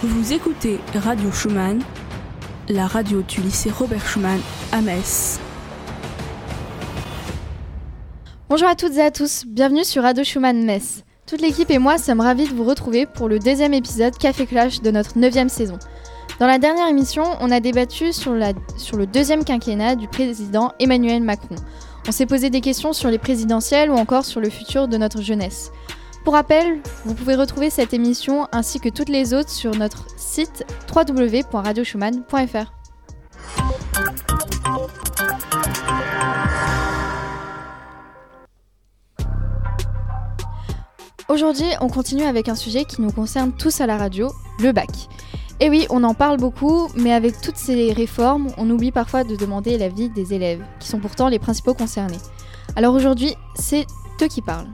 Vous écoutez Radio Schumann, la radio du lycée Robert Schumann à Metz. Bonjour à toutes et à tous, bienvenue sur Radio Schumann Metz. Toute l'équipe et moi sommes ravis de vous retrouver pour le deuxième épisode Café Clash de notre neuvième saison. Dans la dernière émission, on a débattu sur, sur le deuxième quinquennat du président Emmanuel Macron. On s'est posé des questions sur les présidentielles ou encore sur le futur de notre jeunesse. Pour rappel, vous pouvez retrouver cette émission ainsi que toutes les autres sur notre site www.radioschumann.fr. Aujourd'hui, on continue avec un sujet qui nous concerne tous à la radio, le bac. Et oui, on en parle beaucoup, mais avec toutes ces réformes, on oublie parfois de demander l'avis des élèves, qui sont pourtant les principaux concernés. Alors aujourd'hui, c'est eux qui parlent.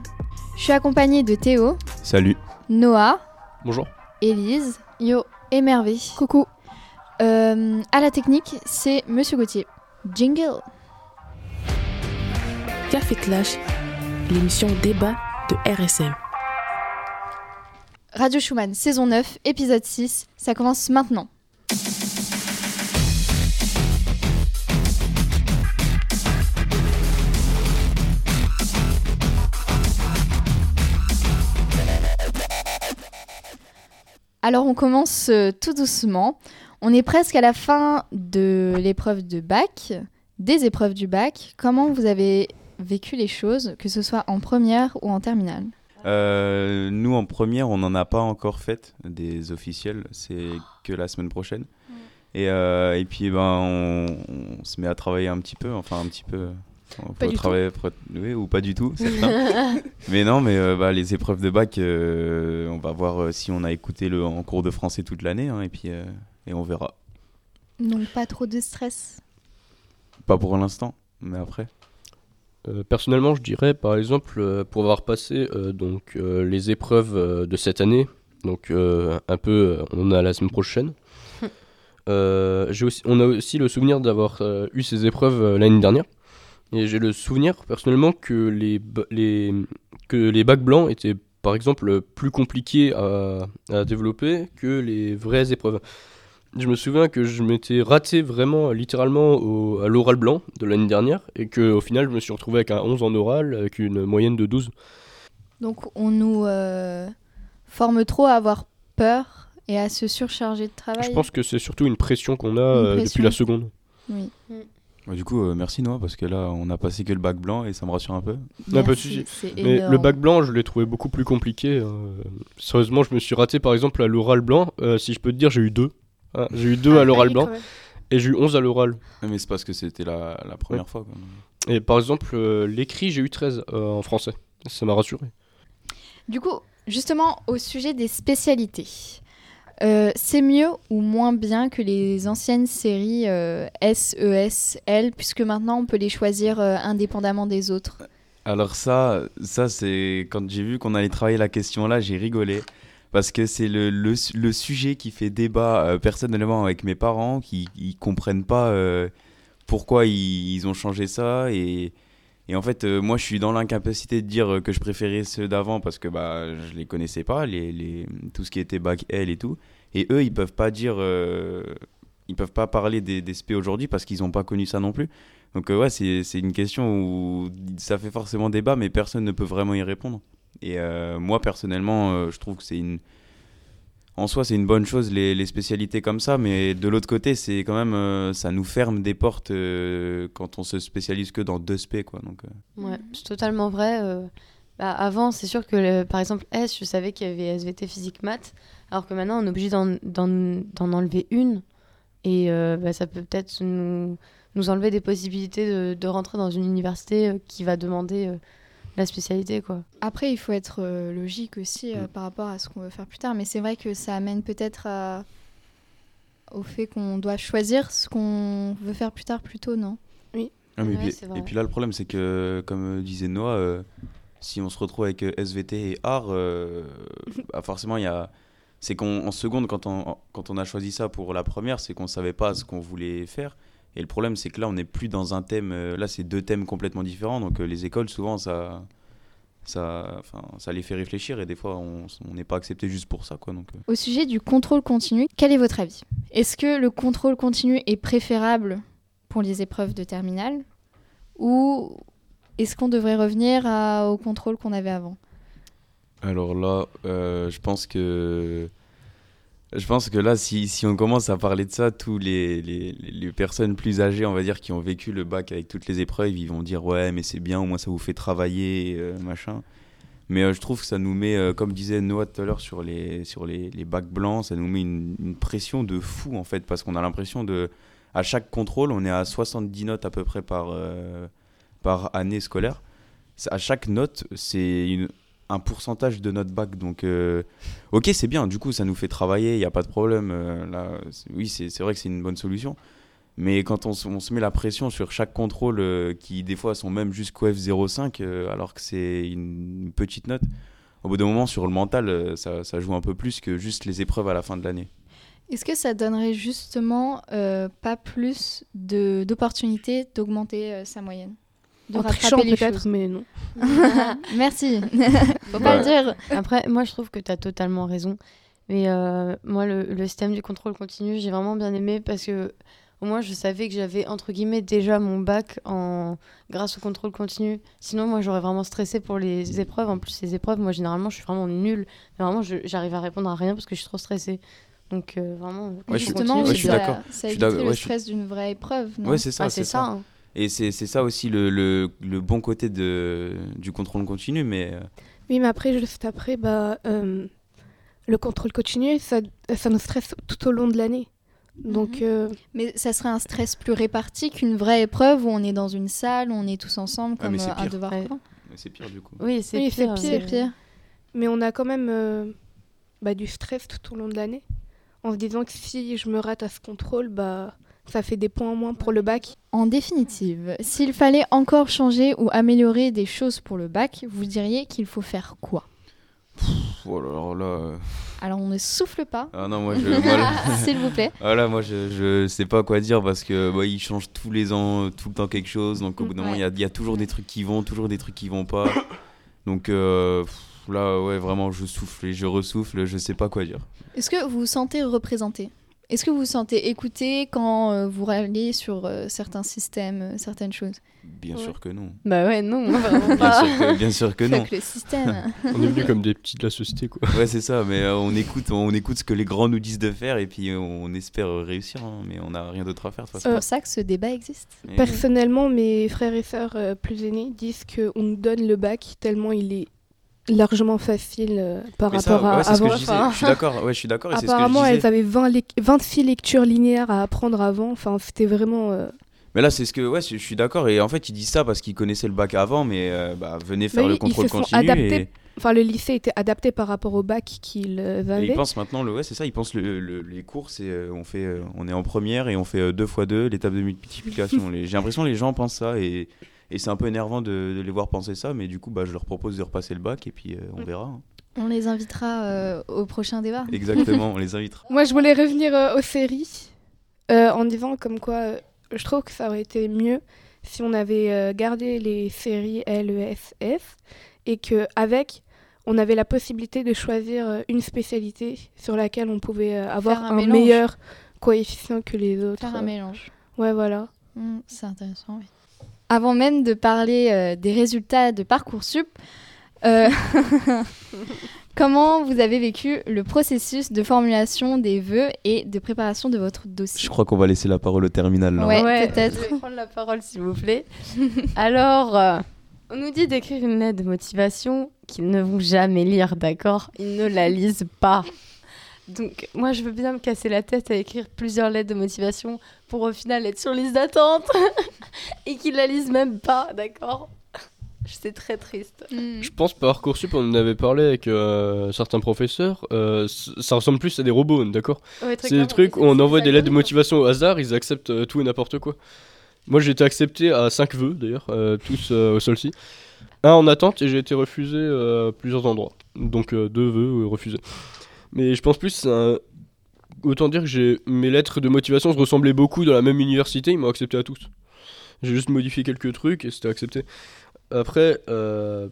Je suis accompagnée de Théo. Salut. Noah. Bonjour. Élise. Yo. Et Mervé. Coucou. Euh, à la technique, c'est Monsieur Gauthier. Jingle. Café Clash, l'émission débat de RSM. Radio Schumann, saison 9, épisode 6. Ça commence maintenant. Alors on commence euh, tout doucement. On est presque à la fin de l'épreuve de bac, des épreuves du bac. Comment vous avez vécu les choses, que ce soit en première ou en terminale? Euh, nous, en première, on n'en a pas encore fait des officiels. C'est que la semaine prochaine. Et, euh, et puis, ben, on, on se met à travailler un petit peu. Enfin, un petit peu. On Pas peut du travailler, oui, ou pas du tout, certains. mais non, mais euh, bah, les épreuves de bac, euh, on va voir euh, si on a écouté le en cours de français toute l'année, hein, et puis euh, et on verra. Donc pas trop de stress? Pas pour l'instant, mais après. Euh, personnellement, je dirais par exemple euh, pour avoir passé euh, donc euh, les épreuves euh, de cette année, donc euh, un peu, euh, on a la semaine prochaine. Euh, aussi, on a aussi le souvenir d'avoir euh, eu ces épreuves euh, l'année dernière, et j'ai le souvenir personnellement que les les que les bacs blancs étaient par exemple plus compliqués à, à développer que les vraies épreuves. Je me souviens que je m'étais raté vraiment littéralement au- à l'oral blanc de l'année dernière et que au final je me suis retrouvé avec un 11 en oral avec une moyenne de 12. Donc on nous euh, forme trop à avoir peur et à se surcharger de travail. Je pense que c'est surtout une pression qu'on a Une euh, pression. depuis la seconde. Oui. Bah, du coup, euh, merci Noah, parce que là, on a passé que le bac blanc et ça me rassure un peu. Non, pas de Merci, souci. c'est Mais énorme. le bac blanc, je l'ai trouvé beaucoup plus compliqué. euh. Sérieusement, je me suis raté par exemple à l'oral blanc. Euh, si je peux te dire, j'ai eu deux. Ah, j'ai eu deux à l'oral blanc et j'ai eu 11 à l'oral. Ouais, Mais c'est parce que c'était la, la première fois. quoi. Et par exemple, euh, l'écrit, j'ai eu 13 euh, en français. Ça m'a rassuré. Du coup, justement au sujet des spécialités. Euh, c'est mieux ou moins bien que les anciennes séries euh, S, E, S, L, puisque maintenant on peut les choisir euh, indépendamment des autres. Alors ça, ça c'est quand j'ai vu qu'on allait travailler la question là, j'ai rigolé parce que c'est le, le, su- le sujet qui fait débat euh, personnellement avec mes parents qui ils comprennent pas pourquoi ils, ils ont changé ça et, et en fait euh, moi je suis dans l'incapacité de dire que je préférais ceux d'avant parce que bah je les connaissais pas les, les tout ce qui était bac L et tout et eux ils peuvent pas dire euh, ils peuvent pas parler des, des SP aujourd'hui parce qu'ils ont pas connu ça non plus. Donc euh, ouais, c'est une question où ça fait forcément débat, mais personne ne peut vraiment y répondre. Et euh, moi, personnellement, euh, je trouve que c'est une... En soi, c'est une bonne chose, les, spécialités comme ça, mais de l'autre côté, c'est quand même... euh, ça nous ferme des portes euh, quand on se spécialise que dans deux spé, quoi. Donc, euh, Ouais, c'est totalement vrai. bah, avant, c'est sûr que, par exemple, S, je savais qu'il y avait SVT physique maths, alors que maintenant, on est obligé d'en- enlever une. Et bah, ça peut peut-être nous, nous enlever des possibilités de, rentrer dans une université qui va demander la spécialité, quoi. Après, il faut être euh, logique aussi euh, Mm. par rapport à ce qu'on veut faire plus tard, mais c'est vrai que ça amène peut-être à- au fait qu'on doit choisir ce qu'on veut faire plus tard plus tôt, non? Ah, mais Ouais, puis- c'est vrai. et puis là, le problème, c'est que, comme disait Noah, euh, si on se retrouve avec SVT et art, euh, bah, forcément, il y a. C'est qu'en en seconde, quand on, quand on a choisi ça pour la première, c'est qu'on savait pas ce qu'on voulait faire. Et le problème, c'est que là, on n'est plus dans un thème. euh, là, c'est deux thèmes complètement différents. Donc, euh, les écoles, souvent, ça. ça, enfin, ça les fait réfléchir et des fois on on n'est pas accepté juste pour ça, quoi. Donc, euh. Au sujet du contrôle continu, quel est votre avis? Est-ce que le contrôle continu est préférable pour les épreuves de terminale ou est-ce qu'on devrait revenir à- au contrôle qu'on avait avant? Alors là, euh, je pense que je pense que là, si, on commence à parler de ça, tous les, personnes plus âgées, on va dire, qui ont vécu le bac avec toutes les épreuves, ils vont dire ouais, mais c'est bien, au moins ça vous fait travailler, euh, machin. Mais euh, je trouve que ça nous met, euh, comme disait Noah tout à l'heure sur les sur les, les bacs blancs, ça nous met une, une pression de fou en fait, parce qu'on a l'impression de à chaque contrôle, on est à 70 notes à peu près par par année scolaire. À chaque note, c'est une- un pourcentage de notre bac. Donc, euh, ok, c'est bien. Du coup, ça nous fait travailler. Il n'y a pas de problème. euh, là, oui, c'est vrai que c'est une bonne solution. Mais quand on, se- met la pression sur chaque contrôle, euh, qui des fois sont même jusqu'au F05, euh, alors que c'est une petite note, au bout d'un moment, sur le mental, ça, joue un peu plus que juste les épreuves à la fin de l'année. Est-ce que ça donnerait justement pas plus d'opportunités d'augmenter sa moyenne? De En trichant rattraper les peut-être, choses mais non. Merci. Faut pas le dire. Après, moi, je trouve que tu as totalement raison. Mais euh, moi, le, le système du contrôle continu, j'ai vraiment bien aimé parce que au moins, je savais que j'avais, entre guillemets, déjà mon bac en... grâce au contrôle continu. Sinon, moi, j'aurais vraiment stressé pour les épreuves. En plus, les épreuves, moi, généralement, je suis vraiment nulle. Mais vraiment, je- j'arrive à répondre à rien parce que je suis trop stressée. Donc, euh, vraiment, Justement, je suis d'accord. ça évite le suis- stress d'une vraie épreuve. Non? Ouais, c'est ça. Ah, c'est ça. hein. Et c'est c'est ça aussi le, le, le bon côté de, du contrôle continu. Mais euh, Oui, mais après, juste après, bah, euh, le contrôle continu, ça, ça nous stresse tout au long de l'année. Donc, Mhm. euh, Mais ça serait un stress plus réparti qu'une vraie épreuve où on est dans une salle, où on est tous ensemble Ah, comme euh, un devoir Ouais. c'est pire du coup. Oui, c'est Oui, pire. pire. Pire. mais on a quand même euh, bah, du stress tout au long de l'année. En se disant que si je me rate à ce contrôle, bah, ça fait des points en moins pour le bac. En définitive, s'il fallait encore changer ou améliorer des choses pour le bac, vous diriez qu'il faut faire quoi? Pff, oh là là, là, euh, Alors on ne souffle pas, Ah non, moi je. s'il vous plaît. Ah là, moi je, je sais pas quoi dire parce que bah, ils changent tous les ans, tout le temps quelque chose. Donc au bout d'un moment, il y a, il y a toujours des trucs qui vont, toujours des trucs qui vont pas. Donc euh, là, ouais, vraiment, je souffle et je ressouffle, je sais pas quoi dire. Est-ce que vous vous sentez représenté? Est-ce que vous vous sentez écouté quand euh, vous râlez sur euh, certains systèmes, euh, certaines choses? Bien Ouais. sûr que non. Bah ouais, non, vraiment Bien pas. sûr que, bien sûr que non. Fuck le système. On est venu comme des petits de la société, quoi. Ouais, c'est ça, mais euh, on écoute, on écoute ce que les grands nous disent de faire et puis on espère réussir, hein, mais on n'a rien d'autre à faire de toute C'est pour ça que ce débat existe. Et- Personnellement, mes frères et sœurs euh, plus aînés disent qu'on nous donne le bac tellement il est largement facile euh, par mais ça, rapport à ouais, c'est ce que avant. je. Enfin, Je suis d'accord, ouais, je suis d'accord apparemment, elles avaient 20 lec- 26 lectures linéaires à apprendre avant. Enfin, c'était vraiment. euh, Mais là, c'est ce que, ouais, je suis d'accord. Et en fait, ils disent ça parce qu'ils connaissaient le bac avant, mais euh, bah, venez faire le ils contrôle continu. adaptés Et, Enfin, le lycée était adapté par rapport au bac qu'ils euh, et avaient. ils pensent maintenant, le, ouais, c'est ça, ils pensent le, le- les cours, c'est, euh, on, fait, on est en première et on fait 2 fois 2 l'étape de multiplication. Les- J'ai l'impression que les gens pensent ça et, et c'est un peu énervant de, de les voir penser ça, mais du coup, bah, je leur propose de repasser le bac et puis euh, on Mm. verra. hein. On les invitera euh, au prochain débat. Exactement, on les invitera. Moi, je voulais revenir euh, aux séries euh, en disant comme quoi euh, je trouve que ça aurait été mieux si on avait euh, gardé les séries L, E, S, F et que avec on avait la possibilité de choisir euh, une spécialité sur laquelle on pouvait euh, avoir un meilleur coefficient que les autres. Faire un mélange. Ouais, voilà. Hmm, c'est intéressant, oui. Avant même de parler euh, des résultats de Parcoursup, euh, comment vous avez vécu le processus de formulation des vœux et de préparation de votre dossier? Je crois qu'on va laisser la parole au terminal. là. Ouais. peut-être. Je vais prendre la parole, s'il vous plaît. Alors, euh, on nous dit d'écrire une lettre de motivation qu'ils ne vont jamais lire, d'accord? Ils ne la lisent pas. Donc, moi, je veux bien me casser la tête à écrire plusieurs lettres de motivation pour au final être sur liste d'attente et qu'ils la lisent même pas, d'accord? C'est très triste. Hmm. Je pense Parcoursup, on en avait parlé avec euh, certains professeurs, euh, ça ressemble plus à des robots, d'accord? Ouais, C'est des trucs où on envoie des lettres de motivation au hasard, ils acceptent euh, tout et n'importe quoi. Moi j'ai été accepté à 5 vœux d'ailleurs, euh, tous euh, au sol-ci. Un en attente et j'ai été refusé euh, à plusieurs endroits. Donc euh, deux vœux refusés. Mais je pense plus un... Autant dire que j'ai mes lettres de motivation se ressemblaient beaucoup dans la même université, ils m'ont accepté à tous. J'ai juste modifié quelques trucs et c'était accepté. Après, euh,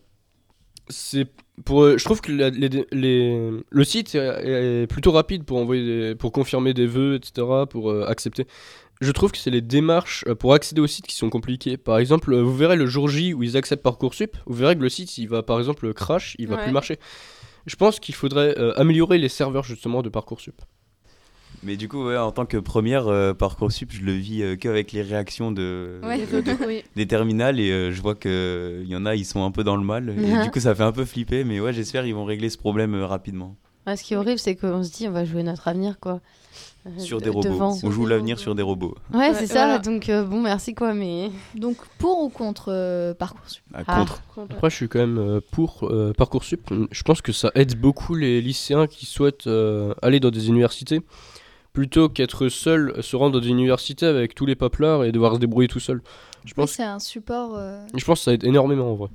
c'est pour euh, je trouve que la- les- les- le site est, est plutôt rapide pour envoyer des- pour confirmer des vœux etc pour euh, accepter je trouve que c'est les démarches pour accéder au site qui sont compliquées par exemple vous verrez le jour J où ils acceptent parcoursup vous verrez que le site il va par exemple crash il va Ouais. plus marcher je pense qu'il faudrait euh, améliorer les serveurs justement de parcoursup Mais du coup, ouais, en tant que première euh, Parcoursup, je le vis euh, qu'avec les réactions de, Ouais. de- de- Oui. des terminales et euh, je vois qu'il y en a, ils sont un peu dans le mal. Et du coup, ça fait un peu flipper, mais ouais, j'espère qu'ils vont régler ce problème euh, rapidement. Ouais, ce qui est horrible, c'est qu'on se dit on va jouer notre avenir, quoi. Euh, Sur de- des robots. devant. On joue l'avenir sur des robots. Ouais, Ouais, c'est ça. voilà. Donc euh, bon, merci quoi, mais Donc pour ou contre euh, Parcoursup? À Ah. contre. Après, je suis quand même euh, pour euh, Parcoursup. Je pense que ça aide beaucoup les lycéens qui souhaitent euh, aller dans des universités plutôt qu'être seul, se rendre dans des universités avec tous les paplards et devoir se débrouiller tout seul. Je pense, c'est un support. euh, je pense que ça aide énormément en vrai.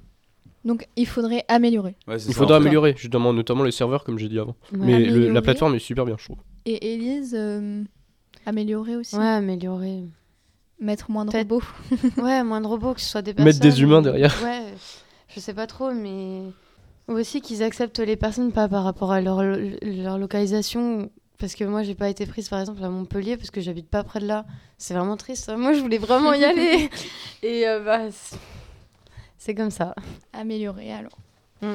Donc il faudrait améliorer. Ouais, Il ça, faudra améliorer, justement, notamment les serveurs, comme j'ai dit avant. ouais, Mais le- la plateforme est super bien, je trouve. Et Élise, euh, améliorer aussi. ouais, améliorer. Mettre moins de Peut-être. robots. Ouais, moins de robots, que ce soit des personnes. Mettre des humains derrière. Ouais, je sais pas trop, mais ou aussi qu'ils acceptent les personnes pas par rapport à leur, leur localisation. Parce que moi, j'ai pas été prise par exemple à Montpellier parce que j'habite pas près de là. C'est vraiment triste. Moi, je voulais vraiment y aller. Et euh, bah, c'est- c'est comme ça. améliorer alors. Mm.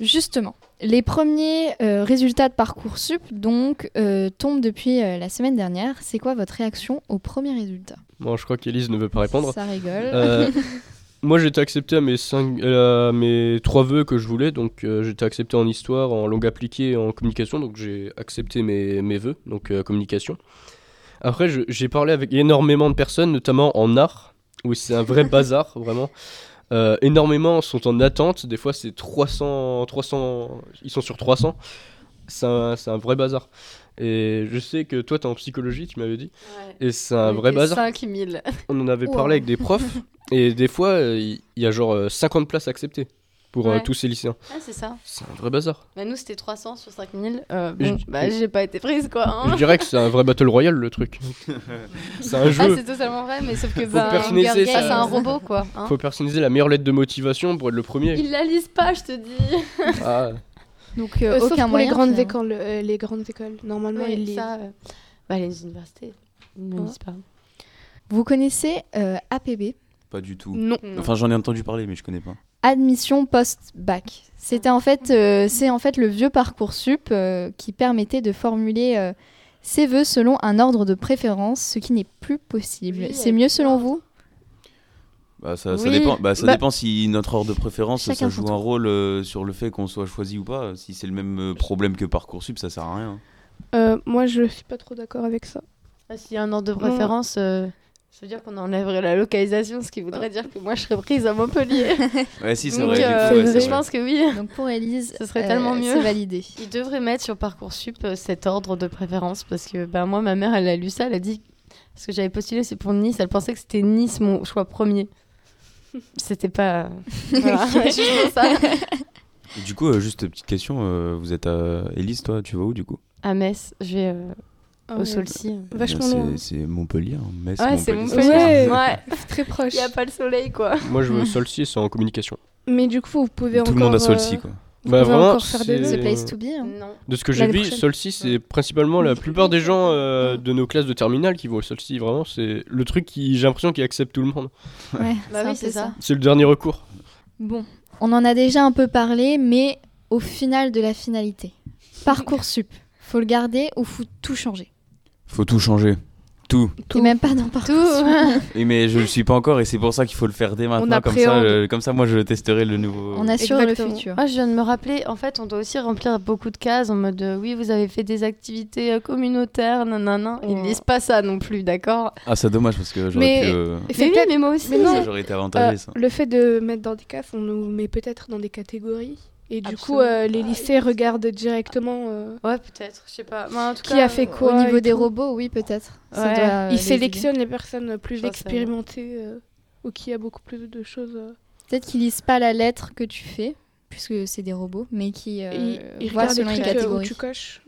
Justement, les premiers euh, résultats de Parcoursup donc euh, tombent depuis euh, la semaine dernière. C'est quoi votre réaction aux premiers résultats Bon, je crois qu'Élise ne veut pas répondre. Ça rigole. Moi, j'ai été accepté à mes, cinq, à mes trois vœux que je voulais. Donc, j'ai été accepté en histoire, en langue appliquée et en communication. Donc, j'ai accepté mes, mes vœux, donc communication. Après, j'ai parlé avec énormément de personnes, notamment en art, où c'est un vrai bazar, vraiment. Euh, énormément sont en attente. Des fois, c'est 300, 300. Ils sont sur 300. C'est un, c'est un vrai bazar. Et je sais que toi, t'es en psychologie, tu m'avais dit. Et c'est un vrai bazar. 5000. On en avait Wow. parlé avec des profs et des fois euh, il y, a genre euh, 50 places acceptées pour euh, tous ces lycéens. Ah, c'est ça. C'est un vrai bazar. Bah, nous, c'était 300 sur 5000. Euh, Je- bon, bah, j'ai pas été prise, quoi. hein. Je dirais que c'est un vrai battle royale le truc. c'est un Ah, jeu. c'est totalement vrai, mais sauf que bah, personnaliser ça, c'est un robot, quoi. hein. Faut personnaliser la meilleure lettre de motivation pour être le premier. Ils la lisent pas, je te dis. Ah, donc euh, Euh, aucun pour les moyen. grandes, écoles, euh, les grandes écoles. Normalement, Ouais, ils lisent. ça, euh, bah, les universités ils ne lisent pas. Vous connaissez euh, APB, Pas du tout. Non. Enfin, j'en ai entendu parler, mais je connais pas. Admission post-bac. C'était en fait, euh, c'est en fait le vieux parcoursup euh, qui permettait de formuler euh, ses vœux selon un ordre de préférence, ce qui n'est plus possible. Oui, c'est mieux selon vous? Bah, ça, dépend, bah, ça Bah- dépend si notre ordre de préférence ça joue un rôle euh, sur le fait qu'on soit choisi ou pas. Si c'est le même euh, problème que Parcoursup, ça sert à rien. Euh, moi, je suis pas trop d'accord avec ça. Ah, S'il y a un ordre de préférence, euh, ça veut dire qu'on enlèverait la localisation, ce qui voudrait dire que moi, je serais prise à Montpellier. Ouais, si, c'est vrai. euh, coup, ouais, je pense que oui. Donc pour Elise, Ce serait tellement mieux. C'est validé. Ils devraient mettre sur Parcoursup euh, cet ordre de préférence parce que bah, moi, ma mère, elle a lu ça, elle a dit. Parce que j'avais postulé, c'est pour Nice, elle pensait que c'était Nice mon choix premier. C'était pas. Voilà, je ça. Du coup, euh, juste petite question, euh, vous êtes à Élise, toi, tu vas où du coup? À Metz, je vais euh, au ouais. Solcy. Vachement C'est- loin. C'est Montpellier, hein, Metz, Ouais, c'est Montpellier. Montpellier. Ouais. Très proche. il n'y a pas le soleil, quoi. moi je veux c'est en communication. Mais du coup, vous pouvez Tout encore. le monde a euh, Solsi, quoi. vous Bah, pouvez vraiment, encore faire des c'est- The place to be. hein. Non. De ce que j'ai vu. Solstice c'est principalement la plupart des gens euh, de nos classes de terminale qui vont au Solstice. Vraiment, c'est le truc qui j'ai l'impression qu'il accepte tout le monde. Ouais, Bah oui, c'est ça. C'est le dernier recours. Bon, on en a déjà un peu parlé, mais au final de la finalité, Parcoursup, faut le garder ou faut tout changer? Faut tout changer. Tout. Et même pas dans Parcoursup. Oui, mais je le suis pas encore et c'est pour ça qu'il faut le faire dès maintenant. Comme ça, euh, comme ça, moi, je testerai le nouveau. On assure Exactement. le futur. Moi, je viens de me rappeler, en fait, on doit aussi remplir beaucoup de cases en mode euh, oui, vous avez fait des activités euh, communautaires, nanana. Ils lisent pas ça non plus, d'accord? Ah, c'est dommage parce que j'aurais Mais- pu. euh, Et Mais oui, mais moi aussi. Mais non. J'aurais été euh, avantagé, ça. le fait de mettre dans des cases, on nous met peut-être dans des catégories. Et du coup, euh, les lycées regardent directement. euh, Ouais, peut-être, je sais pas. Mais en tout Qui cas, a fait quoi Au niveau des tout. robots, oui, peut-être. Ouais. euh, Ils les sélectionnent les personnes plus expérimentées euh, ou qui a beaucoup plus de choses. euh. Peut-être qu'ils lisent pas la lettre que tu fais, puisque c'est des robots, mais qui euh, Et ils voient regardent selon les euh, où tu coches.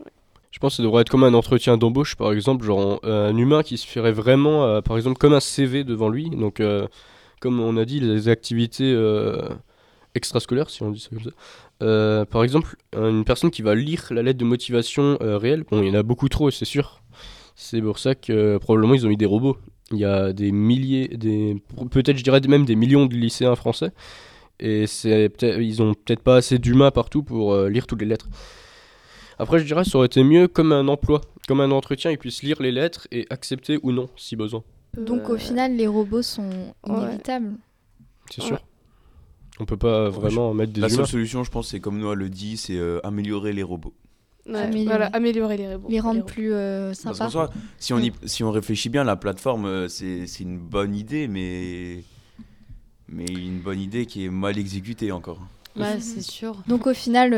Je pense que ça devrait être comme un entretien d'embauche, par exemple, genre euh, un humain qui se ferait vraiment, euh, par exemple, comme un CV devant lui. Donc, euh, comme on a dit, les activités euh, extrascolaires, si on dit ça comme ça. Euh, par exemple, une personne qui va lire la lettre de motivation euh, réelle, bon, il y en a beaucoup trop, c'est sûr. C'est pour ça que probablement ils ont mis des robots. Il y a des milliers, des, peut-être je dirais même des millions de lycéens français, et c'est ils ont peut-être pas assez d'humains partout pour lire toutes les lettres. Après, je dirais ça aurait été mieux comme un emploi, comme un entretien, ils puissent lire les lettres et accepter ou non, si besoin. Donc au final, les robots sont inévitables. C'est sûr. On peut pas vraiment mettre des La seule solution, je pense, c'est comme Noah le dit, c'est euh, améliorer les robots. améliorer. Voilà, améliorer les robots. Les rendre plus euh, sympas. si, on si on réfléchit bien, la plateforme, euh, c'est une bonne idée, mais... mais une bonne idée qui est mal exécutée encore. Ouais, c'est sûr. Donc au final,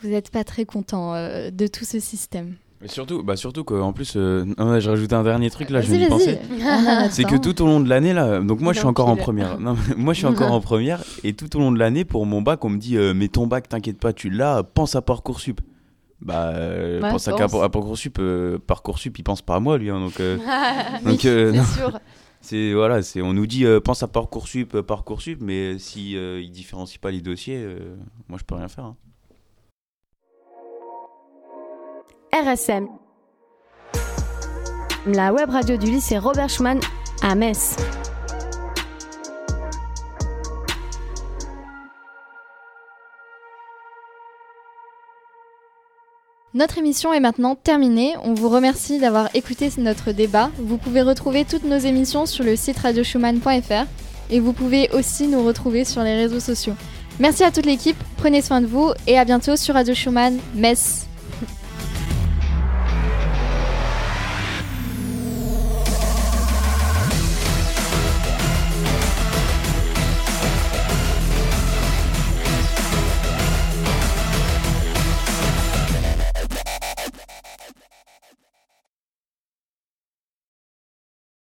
vous n'êtes pas très content de tout ce système. Mais surtout, bah surtout qu'en plus, euh, j'ai rajouté un dernier truc là, je viens d'y penser. c'est que tout au long de l'année là, donc moi je suis encore en première. moi je suis encore en première et tout au long de l'année pour mon bac, on me dit euh, mais ton bac, t'inquiète pas, tu l'as, pense à parcoursup. Bah, euh, pense, à, parcoursup, parcoursup, il pense pas à moi lui, hein, donc. donc c'est sûr. C'est voilà, c'est on nous dit pense à parcoursup, parcoursup, mais si il différencie pas les dossiers, moi je peux rien faire. Hein. RSM, la web radio du lycée Robert Schumann à Metz. Notre émission est maintenant terminée. On vous remercie d'avoir écouté notre débat. Vous pouvez retrouver toutes nos émissions sur le site radioschumann.fr et vous pouvez aussi nous retrouver sur les réseaux sociaux. Merci à toute l'équipe, prenez soin de vous et à bientôt sur Radio Schumann, Metz.